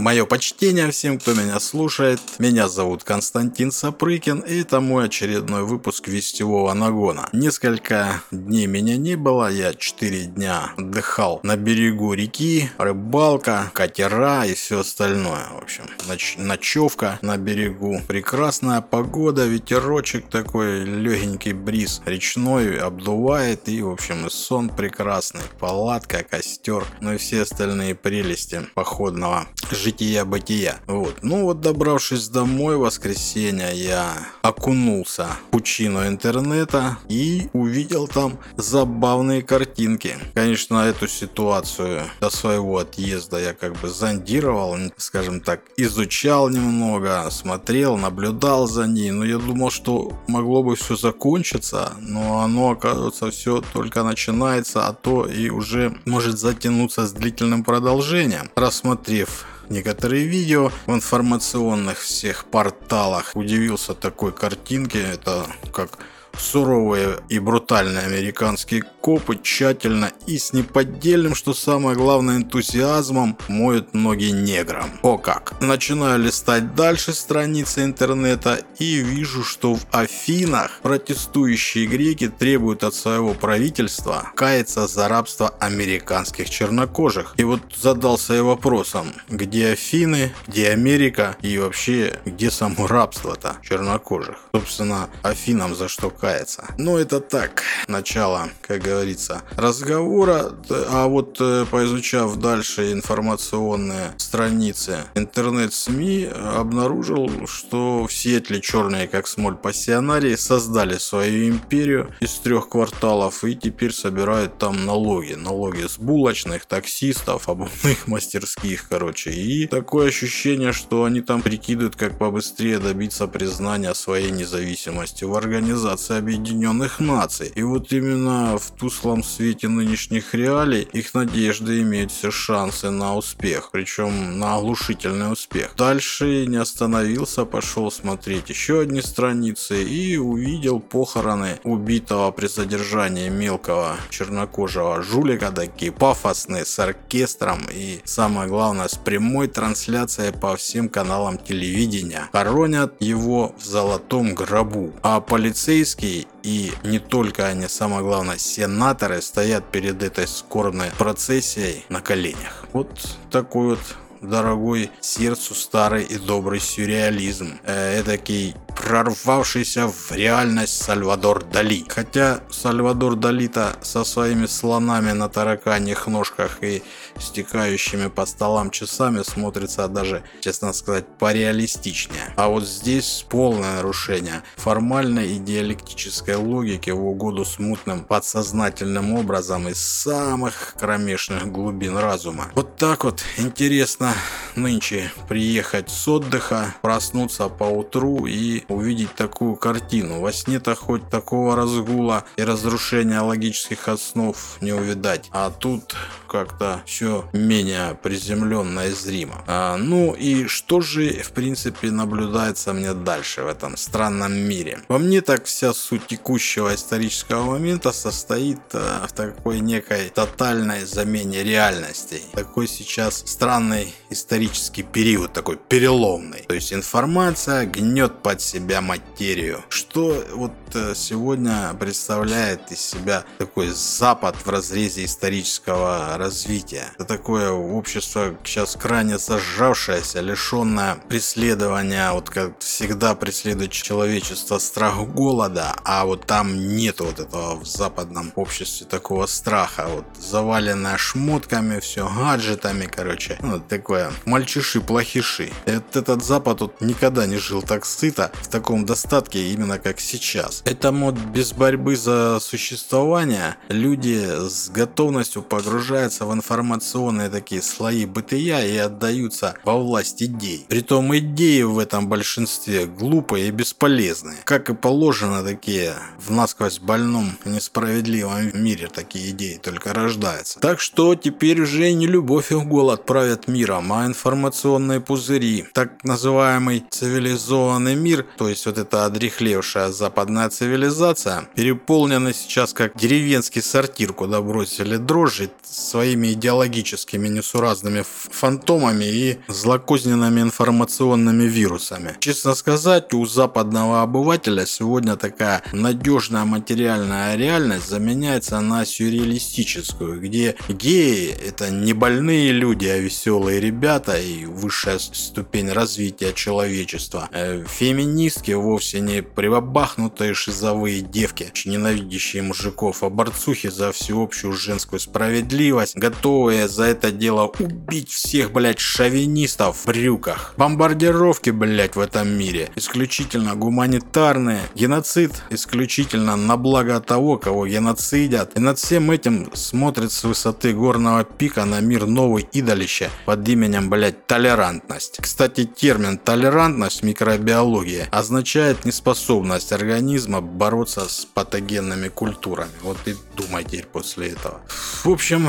Мое почтение всем, кто меня слушает. Меня зовут Константин Сапрыкин, и это мой очередной выпуск Вестевого Нагона. Несколько дней меня не было, я 4 дня отдыхал на берегу реки, рыбалка, катера и все остальное. В общем, ноч ночевка на берегу. Прекрасная погода, ветерочек такой, легенький бриз речной обдувает, и, в общем, и сон прекрасный, палатка, костер, ну и все остальные прелести походного жития-бытия. Вот. Ну вот, добравшись домой в воскресенье, я окунулся в пучину интернета и увидел там забавные картинки. Конечно, эту ситуацию до своего отъезда я как бы зондировал, скажем так, изучал немного, смотрел, наблюдал за ней, но я думал, что могло бы все закончиться, но оно, оказывается, все только начинается, а то и уже может затянуться с длительным продолжением. Рассмотрев некоторые видео в информационных всех порталах. Удивился такой картинке, это как Суровые и брутальные американские копы тщательно и с неподдельным, что самое главное, энтузиазмом моют ноги неграм. О как! Начинаю листать дальше страницы интернета и вижу, что в Афинах протестующие греки требуют от своего правительства каяться за рабство американских чернокожих. И вот задался я вопросом, где Афины, где Америка и вообще где само рабство-то чернокожих? Собственно, Афинам за что каяться? Ну это так, начало, как говорится, разговора, а вот э, поизучав дальше информационные страницы интернет-СМИ, обнаружил, что в Сиэтле черные как смоль пассионарии создали свою империю из трех кварталов и теперь собирают там налоги. Налоги с булочных, таксистов, обувных мастерских, короче. И такое ощущение, что они там прикидывают, как побыстрее добиться признания своей независимости в Организации Объединенных Наций. И вот именно в тусклом свете нынешних реалий их надежды имеют все шансы на успех, причем на оглушительный успех. Дальше не остановился, пошел смотреть еще одни страницы и увидел похороны убитого при задержании мелкого чернокожего жулика, такие пафосные, с оркестром и самое главное с прямой трансляцией по всем каналам телевидения. Хоронят его в золотом гробу, а полицейские и не только они, самое главное, сенаторы стоят перед этой скорбной процессией на коленях. Вот такой вот дорогой сердцу старый и добрый сюрреализм. Эдакий прорвавшийся в реальность Сальвадор Дали. Хотя Сальвадор Дали-то со своими слонами на тараканьих ножках и стекающими по столам часами смотрится даже, честно сказать, пореалистичнее. А вот здесь полное нарушение формальной и диалектической логики в угоду смутным подсознательным образом из самых кромешных глубин разума. Вот так вот интересно нынче приехать с отдыха, проснуться по утру и увидеть такую картину. Во сне-то хоть такого разгула и разрушения логических основ не увидать. А тут как-то все менее приземленно и зримо. А, ну и что же в принципе наблюдается мне дальше в этом странном мире? По мне так вся суть текущего исторического момента состоит а, в такой некой тотальной замене реальностей. Такой сейчас странный исторический период, такой переломный. То есть информация гнет под себя материю. Что вот сегодня представляет из себя такой Запад в разрезе исторического развития? Это такое общество сейчас крайне зажавшееся, лишенное преследования, вот как всегда преследует человечество страх голода, а вот там нет вот этого в западном обществе такого страха, вот заваленное шмотками, все гаджетами, короче, ну такое мальчиши-плохиши. Этот Запад вот никогда не жил так сыто, в таком достатке именно как сейчас. Это мод без борьбы за существование люди с готовностью погружаются в информационные такие слои бытия и отдаются во власть идей. Притом идеи в этом большинстве глупые и бесполезные. Как и положено такие в насквозь больном несправедливом мире такие идеи только рождаются. Так что теперь уже не любовь и голод правят миром, а информационные пузыри. Так называемый цивилизованный мир то есть вот эта одрехлевшая западная цивилизация переполнена сейчас как деревенский сортир, куда бросили дрожжи своими идеологическими несуразными фантомами и злокозненными информационными вирусами. Честно сказать, у западного обывателя сегодня такая надежная материальная реальность заменяется на сюрреалистическую, где геи – это не больные люди, а веселые ребята и высшая ступень развития человечества. Э, феминистки вовсе не прибабахнутые шизовые девки, ненавидящие мужиков, а борцухи за всеобщую женскую справедливость, готовые за это дело убить всех, блядь, шовинистов в брюках. Бомбардировки, блядь, в этом мире исключительно гуманитарные. Геноцид исключительно на благо того, кого геноцидят. И над всем этим смотрит с высоты горного пика на мир новый идолище под именем, блядь, толерантность. Кстати, термин толерантность в микробиологии означает неспособность организма бороться с патогенными культурами. Вот и думай теперь после этого. В общем,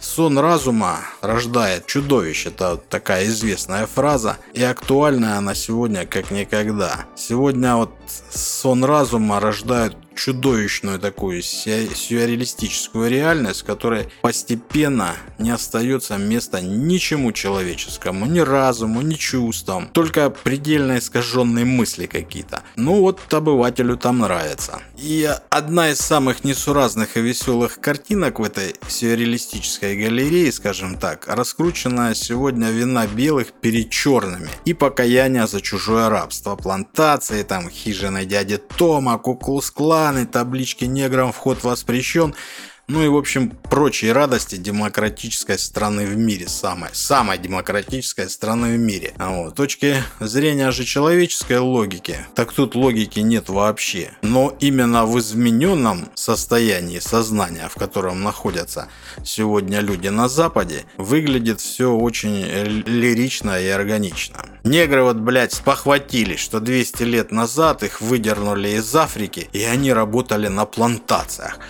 Сон разума рождает чудовище. Это такая известная фраза. И актуальная она сегодня как никогда. Сегодня вот сон разума рождает чудовищную такую сюрреалистическую реальность, в которой постепенно не остается места ничему человеческому, ни разуму, ни чувствам, только предельно искаженные мысли какие-то. Ну вот обывателю там нравится. И одна из самых несуразных и веселых картинок в этой сюрреалистической галерее, скажем так, раскрученная сегодня вина белых перед черными и покаяние за чужое рабство, плантации, там хижины дяди Тома, Куклус-клан, экраны, таблички неграм вход воспрещен. Ну и, в общем, прочие радости демократической страны в мире. Самой, самой демократической страны в мире. А вот, точки зрения же человеческой логики, так тут логики нет вообще. Но именно в измененном состоянии сознания, в котором находятся сегодня люди на Западе, выглядит все очень лирично и органично. Негры вот, блядь, спохватились, что 200 лет назад их выдернули из Африки, и они работали на плантациях.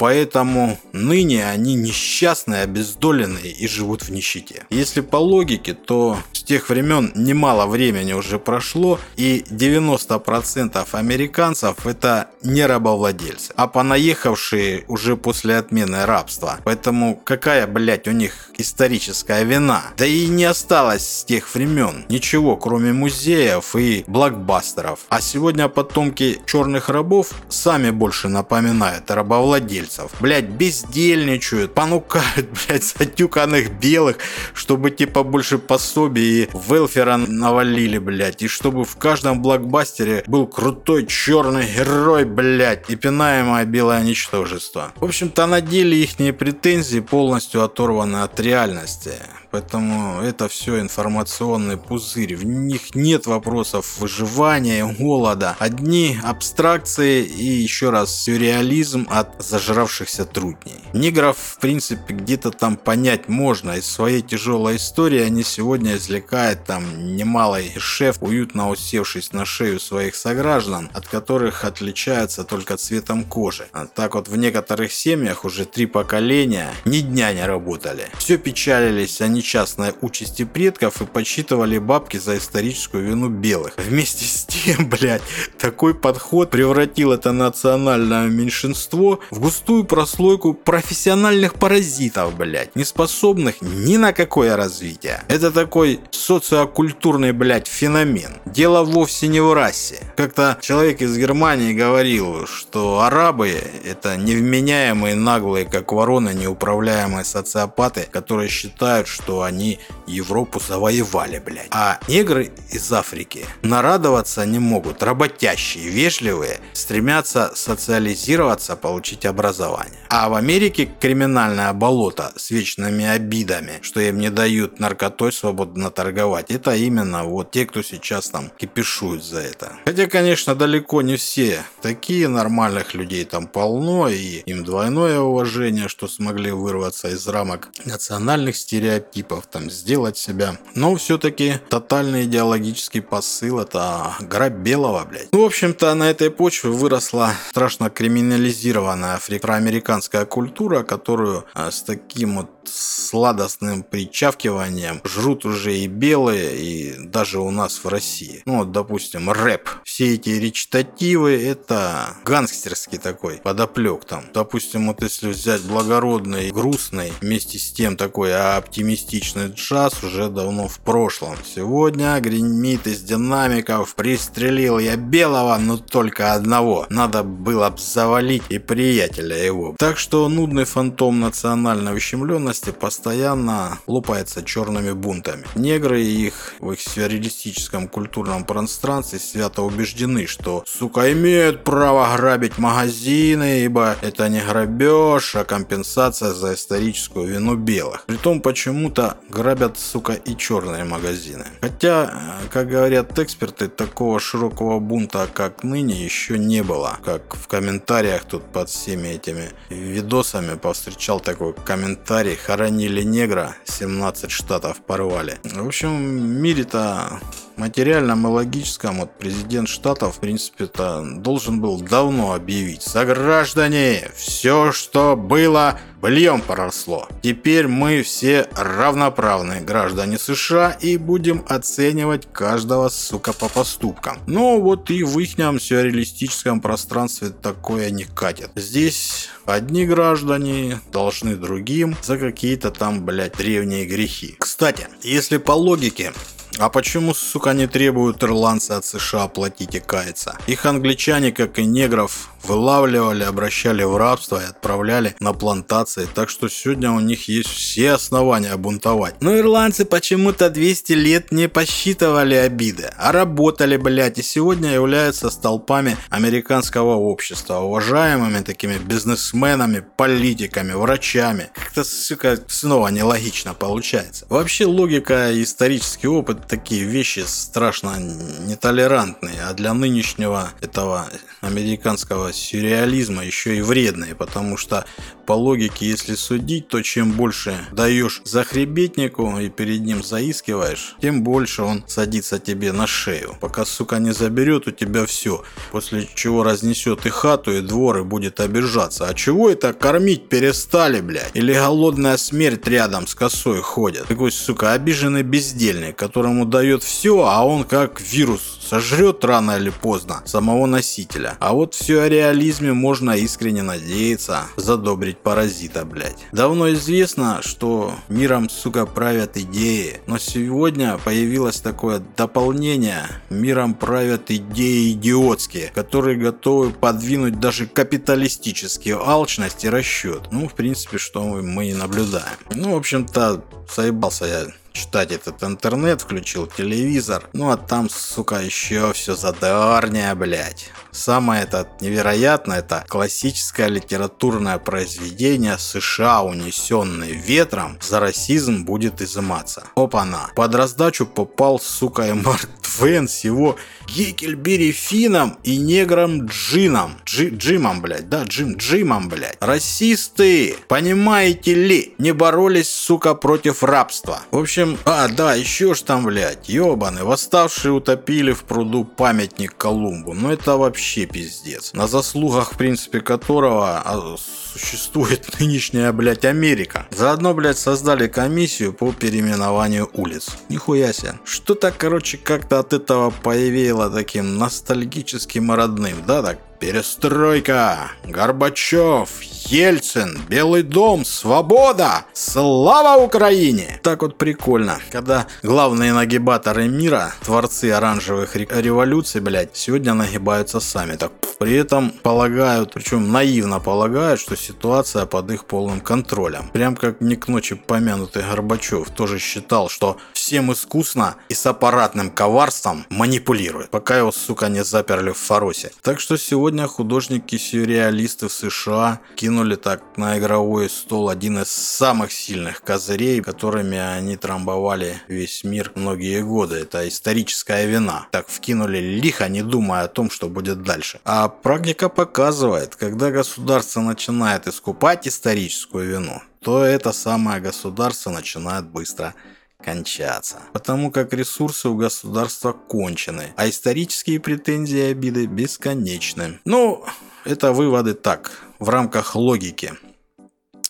Поэтому ныне они несчастные, обездоленные и живут в нищете. Если по логике, то с тех времен немало времени уже прошло, и 90% американцев это не рабовладельцы, а понаехавшие уже после отмены рабства. Поэтому какая, блядь, у них историческая вина? Да и не осталось с тех времен ничего, кроме музеев и блокбастеров. А сегодня потомки черных рабов сами больше напоминают рабовладельцев владельцев, блядь, бездельничают, понукают, блядь, затюканных белых, чтобы типа больше пособий и велфера навалили, блядь, и чтобы в каждом блокбастере был крутой черный герой, блядь, и пинаемое белое ничтожество. В общем-то, на деле их претензии полностью оторваны от реальности. Поэтому это все информационный пузырь. В них нет вопросов выживания, голода. Одни абстракции и еще раз сюрреализм от зажравшихся трудней. Негров, в принципе, где-то там понять можно. Из своей тяжелой истории они сегодня извлекают там немалый шеф, уютно усевшись на шею своих сограждан, от которых отличаются только цветом кожи. А так вот в некоторых семьях уже три поколения ни дня не работали. Все печалились они несчастной участи предков и подсчитывали бабки за историческую вину белых. Вместе с тем, блядь, такой подход превратил это национальное меньшинство в густую прослойку профессиональных паразитов, блядь, не способных ни на какое развитие. Это такой социокультурный, блядь, феномен. Дело вовсе не в расе. Как-то человек из Германии говорил, что арабы это невменяемые, наглые, как вороны, неуправляемые социопаты, которые считают, что что они Европу завоевали, блядь. А негры из Африки нарадоваться не могут. Работящие, вежливые, стремятся социализироваться, получить образование. А в Америке криминальное болото с вечными обидами, что им не дают наркотой свободно торговать. Это именно вот те, кто сейчас там кипишуют за это. Хотя, конечно, далеко не все такие нормальных людей там полно, и им двойное уважение, что смогли вырваться из рамок национальных стереотипов типов, там, сделать себя. Но все-таки тотальный идеологический посыл – это гора белого, блядь. Ну, в общем-то, на этой почве выросла страшно криминализированная африканская проамериканская культура, которую а, с таким вот сладостным причавкиванием жрут уже и белые, и даже у нас в России. Ну вот, допустим, рэп. Все эти речитативы, это гангстерский такой подоплек там. Допустим, вот если взять благородный, грустный, вместе с тем такой оптимистичный джаз уже давно в прошлом. Сегодня гремит из динамиков, пристрелил я белого, но только одного. Надо было завалить и приятеля его. Так что нудный фантом национальной ущемленности постоянно лупается черными бунтами. Негры и их в их сюрреалистическом культурном пространстве свято убеждены, что сука имеют право грабить магазины, ибо это не грабеж, а компенсация за историческую вину белых. Притом почему-то грабят, сука, и черные магазины. Хотя, как говорят эксперты, такого широкого бунта, как ныне, еще не было. Как в комментариях тут под всеми этими видосами повстречал такой комментарий «Хоронили негра, 17 штатов порвали». В общем, в мире-то материальном и логическом вот президент штатов, в принципе-то, должен был давно объявить. Сограждане, все, что было, быльем поросло. Теперь мы все равноправные граждане США и будем оценивать каждого, сука, по поступкам. Ну вот и в ихнем сюрреалистическом пространстве такое не катит. Здесь одни граждане должны другим за какие-то там, блядь, древние грехи. Кстати, если по логике а почему, сука, не требуют ирландцы от США платить и каяться? Их англичане, как и негров, вылавливали, обращали в рабство и отправляли на плантации, так что сегодня у них есть все основания бунтовать. Но ирландцы почему-то 200 лет не посчитывали обиды, а работали, блядь, и сегодня являются столпами американского общества, уважаемыми такими бизнесменами, политиками, врачами. Как-то, сука, снова нелогично получается. Вообще логика и исторический опыт такие вещи страшно нетолерантные, а для нынешнего этого американского сюрреализма еще и вредные, потому что по логике, если судить, то чем больше даешь захребетнику и перед ним заискиваешь, тем больше он садится тебе на шею. Пока, сука, не заберет у тебя все, после чего разнесет и хату, и двор, и будет обижаться. А чего это кормить перестали, блядь? Или голодная смерть рядом с косой ходит? Такой, сука, обиженный бездельник, которому дает все, а он как вирус сожрет рано или поздно самого носителя. А вот все о реализме можно искренне надеяться задобрить паразита, блядь. Давно известно, что миром, сука, правят идеи, но сегодня появилось такое дополнение. Миром правят идеи идиотские, которые готовы подвинуть даже капиталистические алчность и расчет. Ну, в принципе, что мы и наблюдаем. Ну, в общем-то, заебался я читать этот интернет, включил телевизор. Ну а там, сука, еще все задорнее, блядь. Самое это невероятное, это классическое литературное произведение США, унесенное ветром, за расизм будет изыматься. Опа-на. Под раздачу попал, сука, и Марк Твен с его Гекельбери Фином и негром Джином. Джи, Джимом, блядь, да, Джим Джимом, блядь. Расисты, понимаете ли, не боролись, сука, против рабства. В общем, а, да, еще ж там, блядь, ебаны, восставшие утопили в пруду памятник Колумбу. Ну это вообще пиздец. На заслугах, в принципе, которого а, существует нынешняя, блядь, Америка. Заодно, блядь, создали комиссию по переименованию улиц. Нихуя себе. Что-то, короче, как-то от этого появило таким ностальгическим родным, да, так? Перестройка, Горбачев, Ельцин, Белый дом, свобода, слава Украине! Так вот прикольно, когда главные нагибаторы мира, творцы оранжевых революций, блядь, сегодня нагибаются сами. Так при этом полагают, причем наивно полагают, что ситуация под их полным контролем. Прям как не к ночи помянутый Горбачев тоже считал, что всем искусно и с аппаратным коварством манипулирует, пока его, сука, не заперли в Фаросе. Так что сегодня художники-сюрреалисты в США кинули так на игровой стол один из самых сильных козырей, которыми они трамбовали весь мир многие годы. Это историческая вина. Так вкинули лихо, не думая о том, что будет дальше. А практика показывает, когда государство начинает искупать историческую вину, то это самое государство начинает быстро кончаться. Потому как ресурсы у государства кончены, а исторические претензии и обиды бесконечны. Ну, это выводы так, в рамках логики.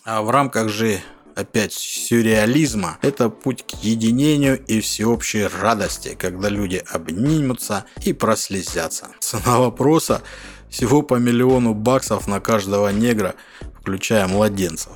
А в рамках же опять сюрреализма, это путь к единению и всеобщей радости, когда люди обнимутся и прослезятся. Цена вопроса всего по миллиону баксов на каждого негра, включая младенцев.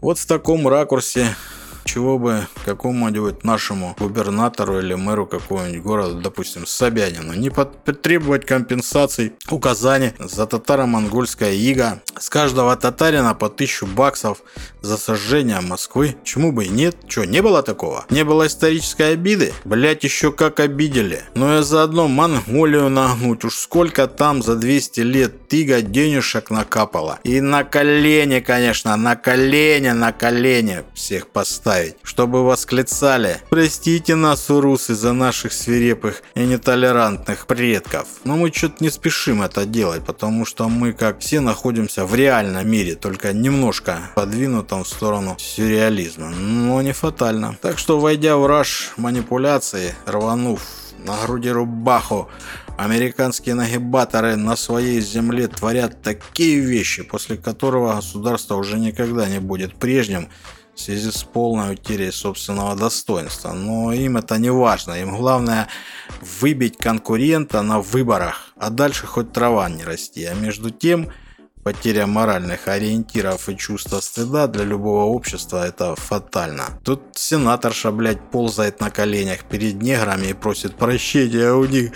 Вот в таком ракурсе чего бы какому-нибудь нашему губернатору или мэру какого-нибудь города, допустим, Собянину, не потребовать компенсаций, указаний за татаро-монгольское иго. С каждого татарина по тысячу баксов за сожжение Москвы. Чему бы и нет? Че, не было такого? Не было исторической обиды? Блять, еще как обидели. Но я заодно Монголию нагнуть. Уж сколько там за 200 лет тыга денежек накапало. И на колени, конечно, на колени, на колени всех поставить поставить, чтобы восклицали «Простите нас, урусы, за наших свирепых и нетолерантных предков». Но мы что-то не спешим это делать, потому что мы, как все, находимся в реальном мире, только немножко подвинутом в сторону сюрреализма, но не фатально. Так что, войдя в раш манипуляции, рванув на груди рубаху, Американские нагибаторы на своей земле творят такие вещи, после которого государство уже никогда не будет прежним, в связи с полной утерей собственного достоинства. Но им это не важно. Им главное выбить конкурента на выборах, а дальше хоть трава не расти. А между тем Потеря моральных ориентиров и чувства стыда для любого общества – это фатально. Тут сенаторша, блядь, ползает на коленях перед неграми и просит прощения у них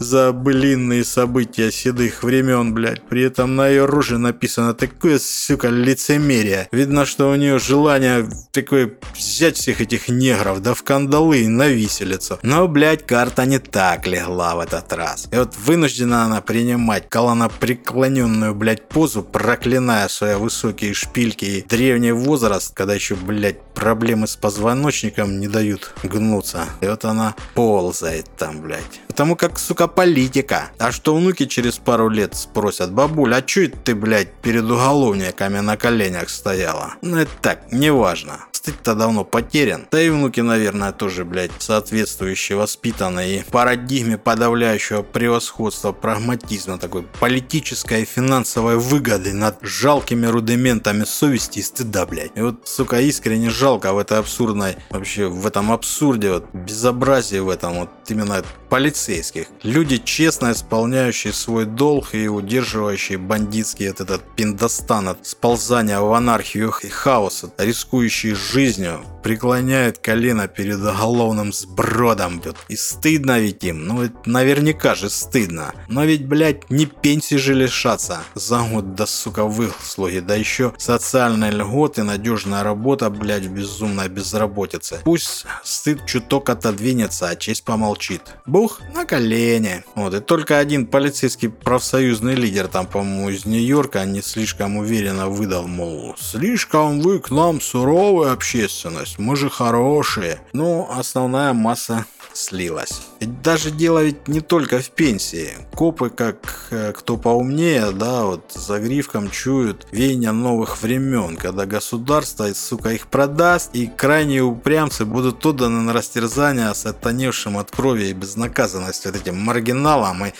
за былинные события седых времен, блядь. При этом на ее роже написано такое, сука, лицемерие. Видно, что у нее желание такое взять всех этих негров, да в кандалы и на виселицу. Но, блядь, карта не так легла в этот раз. И вот вынуждена она принимать колонопреклоненную, блядь, позу позу, проклиная свои высокие шпильки и древний возраст, когда еще, блядь, проблемы с позвоночником не дают гнуться. И вот она ползает там, блядь. Потому как, сука, политика. А что внуки через пару лет спросят, бабуль, а чё ты, блядь, перед уголовниками на коленях стояла? Ну это так, неважно стыд-то давно потерян. Да и внуки, наверное, тоже, блядь, соответствующие воспитанные и парадигме подавляющего превосходства, прагматизма, такой политической и финансовой выгоды над жалкими рудиментами совести и стыда, блядь. И вот, сука, искренне жалко в этой абсурдной, вообще в этом абсурде, вот безобразии в этом, вот именно полицейских. Люди, честно исполняющие свой долг и удерживающие бандитский вот этот пиндостан от сползания в анархию и хаоса, рискующие жизнью, преклоняют колено перед уголовным сбродом. И стыдно ведь им, ну это наверняка же стыдно. Но ведь, блядь, не пенсии же лишаться за год до, сука, выслуги, да еще социальные льготы, надежная работа, блядь, в безумной безработице. Пусть стыд чуток отодвинется, а честь помолчит. Бух на колени. Вот, и только один полицейский профсоюзный лидер там, по-моему, из Нью-Йорка не слишком уверенно выдал, мол, слишком вы к нам суровая общественность, мы же хорошие. Но основная масса слилась. Ведь даже дело ведь не только в пенсии. Копы, как э, кто поумнее, да, вот за гривком чуют веяния новых времен, когда государство, сука, их продаст, и крайние упрямцы будут отданы на растерзание сатаневшим от крови и безнаказанности вот этим маргиналам и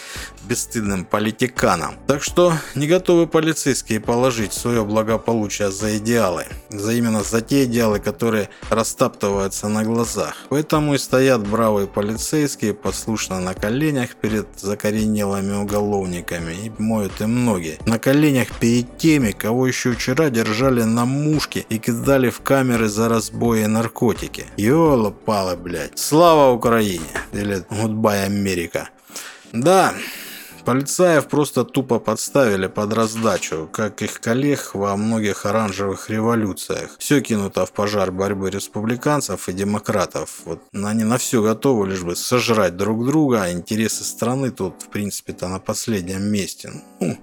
бесстыдным политиканам. Так что не готовы полицейские положить свое благополучие за идеалы, за именно за те идеалы, которые растаптываются на глазах. Поэтому и стоят бравые полицейские послушно на коленях перед закоренелыми уголовниками и моют им ноги. На коленях перед теми, кого еще вчера держали на мушке и кидали в камеры за разбои и наркотики. Ёла-пала, блядь. Слава Украине! Или Goodbye Америка. Да, Полицаев просто тупо подставили под раздачу, как их коллег во многих оранжевых революциях. Все кинуто в пожар борьбы республиканцев и демократов. Вот они на все готовы, лишь бы сожрать друг друга, а интересы страны тут, в принципе-то, на последнем месте. Ну,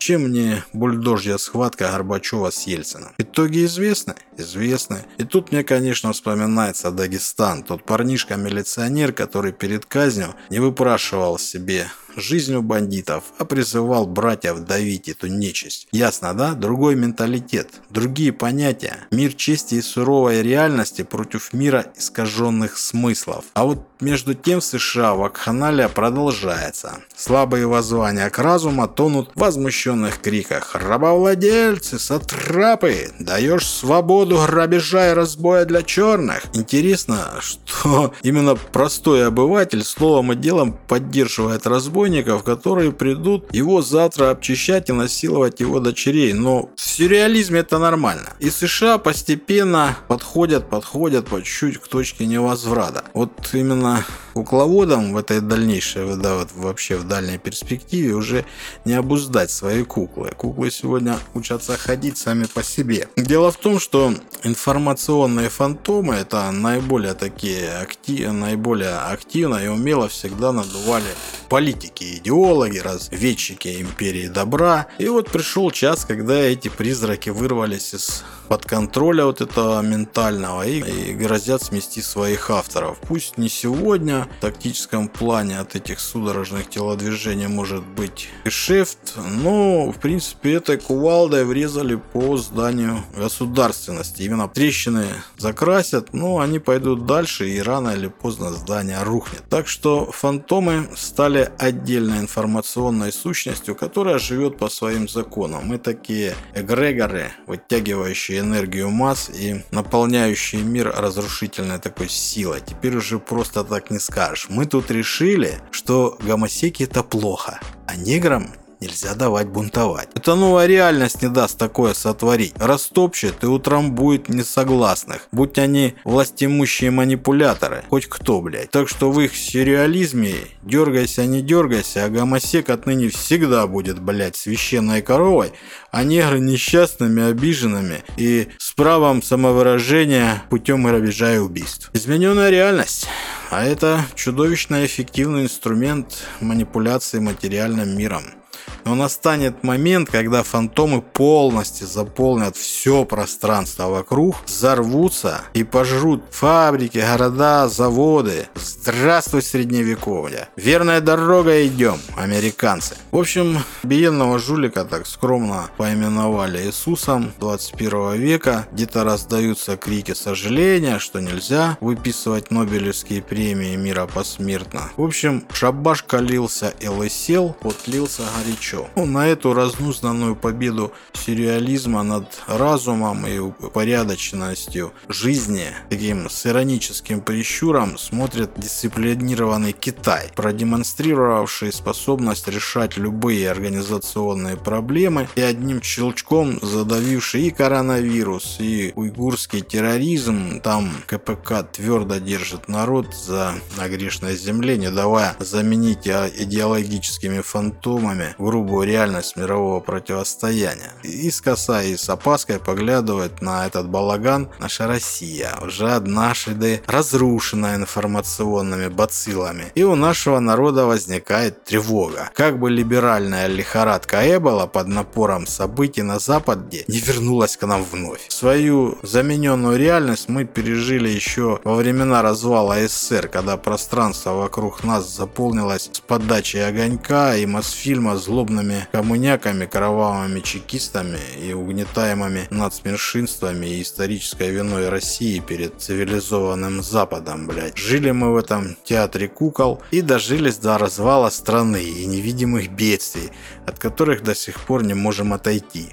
чем мне бульдожья схватка Горбачева с Ельцином? Итоги известны? Известны. И тут мне, конечно, вспоминается Дагестан. Тот парнишка-милиционер, который перед казнью не выпрашивал себе жизнью бандитов, а призывал братьев давить эту нечисть. Ясно, да? Другой менталитет, другие понятия. Мир чести и суровой реальности против мира искаженных смыслов. А вот между тем в США вакханалия продолжается. Слабые воззвания к разуму тонут в возмущенных криках «Рабовладельцы, сатрапы! Даешь свободу грабежа и разбоя для черных!» Интересно, что именно простой обыватель словом и делом поддерживает разбойников, которые придут его завтра обчищать и насиловать его дочерей. Но в сюрреализме это нормально. И США постепенно подходят, подходят по чуть-чуть к точке невозврата. Вот именно кукловодам в этой дальнейшей, да, вот вообще в дальней перспективе уже не обуздать свои куклы. Куклы сегодня учатся ходить сами по себе. Дело в том, что информационные фантомы это наиболее такие актив, наиболее активно и умело всегда надували политики, идеологи, разведчики империи добра. И вот пришел час, когда эти призраки вырвались из под контроля вот этого ментального и, и грозят смести своих авторов. Пусть не сегодня, тактическом плане от этих судорожных телодвижений может быть гешефт, но в принципе этой кувалдой врезали по зданию государственности. Именно трещины закрасят, но они пойдут дальше и рано или поздно здание рухнет. Так что фантомы стали отдельной информационной сущностью, которая живет по своим законам. Мы такие эгрегоры, вытягивающие энергию масс и наполняющие мир разрушительной такой силой. Теперь уже просто так не скажешь. Мы тут решили, что гомосеки это плохо, а неграм нельзя давать бунтовать. Эта новая реальность не даст такое сотворить. Растопчет и утрамбует несогласных, будь они властимущие манипуляторы, хоть кто, блядь. Так что в их сюрреализме дергайся, не дергайся, а гомосек отныне всегда будет, блядь, священной коровой, а негры несчастными, обиженными и с правом самовыражения путем грабежа и убийств. Измененная реальность. А это чудовищно эффективный инструмент манипуляции материальным миром. Но настанет момент, когда фантомы полностью заполнят все пространство вокруг, взорвутся и пожрут фабрики, города, заводы. Здравствуй, средневековье. Верная дорога идем, американцы. В общем, биенного жулика так скромно поименовали Иисусом 21 века. Где-то раздаются крики сожаления, что нельзя выписывать Нобелевские премии мира посмертно. В общем, шабаш калился и лысел, потлился горячо. Ну, на эту разнузнанную победу сюрреализма над разумом и упорядоченностью жизни таким с ироническим прищуром смотрит дисциплинированный Китай, продемонстрировавший способность решать любые организационные проблемы и одним щелчком задавивший и коронавирус, и уйгурский терроризм. Там КПК твердо держит народ за на грешной земле, не давая заменить идеологическими фантомами грубую реальность мирового противостояния. Искоса и с опаской поглядывает на этот балаган наша Россия, уже однажды разрушенная информационными бациллами. И у нашего народа возникает тревога. Как бы либеральная лихорадка Эбола под напором событий на Западе не вернулась к нам вновь. Свою замененную реальность мы пережили еще во времена развала СССР, когда пространство вокруг нас заполнилось с подачей огонька и Мосфильма злобно злобными коммуняками, кровавыми чекистами и угнетаемыми нацменьшинствами и исторической виной России перед цивилизованным Западом, блядь. Жили мы в этом театре кукол и дожились до развала страны и невидимых бедствий, от которых до сих пор не можем отойти.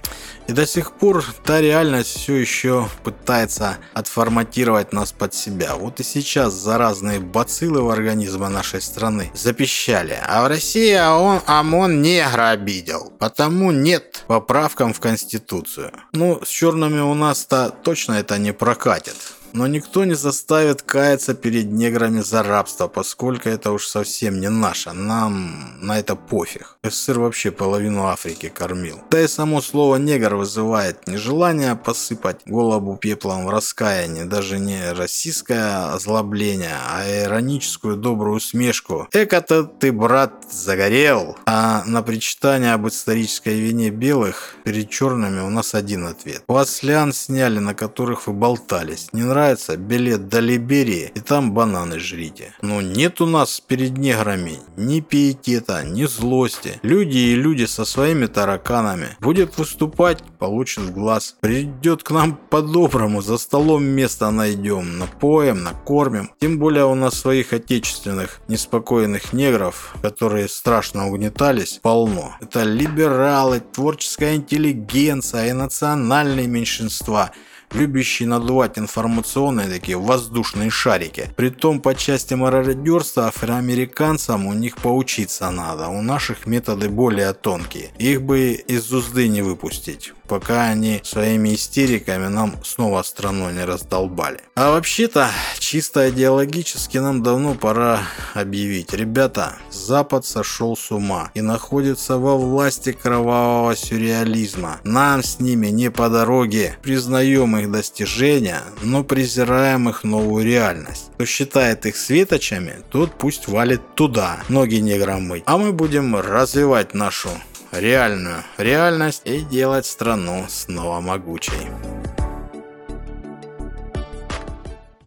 И до сих пор та реальность все еще пытается отформатировать нас под себя. Вот и сейчас заразные бациллы в организме нашей страны запищали. А в России ООН, ОМОН негра обидел. Потому нет поправкам в Конституцию. Ну, с черными у нас-то точно это не прокатит. Но никто не заставит каяться перед неграми за рабство, поскольку это уж совсем не наше. Нам на это пофиг. СССР вообще половину Африки кормил. Да и само слово «негр» вызывает не желание посыпать голову пеплом в раскаянии, даже не российское озлобление, а ироническую добрую усмешку. Эко-то ты, брат, загорел. А на причитание об исторической вине белых перед черными у нас один ответ. Вас лян сняли, на которых вы болтались. Не нравится нравится, билет до Либерии и там бананы жрите. Но нет у нас перед неграми ни пиетета, ни злости. Люди и люди со своими тараканами. Будет выступать, получит глаз. Придет к нам по-доброму, за столом место найдем, напоем, накормим. Тем более у нас своих отечественных неспокойных негров, которые страшно угнетались, полно. Это либералы, творческая интеллигенция и национальные меньшинства – любящие надувать информационные такие воздушные шарики. Притом по части мародерства афроамериканцам у них поучиться надо. У наших методы более тонкие. Их бы из узды не выпустить пока они своими истериками нам снова страну не раздолбали. А вообще-то, чисто идеологически нам давно пора объявить. Ребята, Запад сошел с ума и находится во власти кровавого сюрреализма. Нам с ними не по дороге. Признаем их достижения, но презираем их новую реальность. Кто считает их светочами, тот пусть валит туда, ноги не громыть. А мы будем развивать нашу реальную реальность и делать страну снова могучей.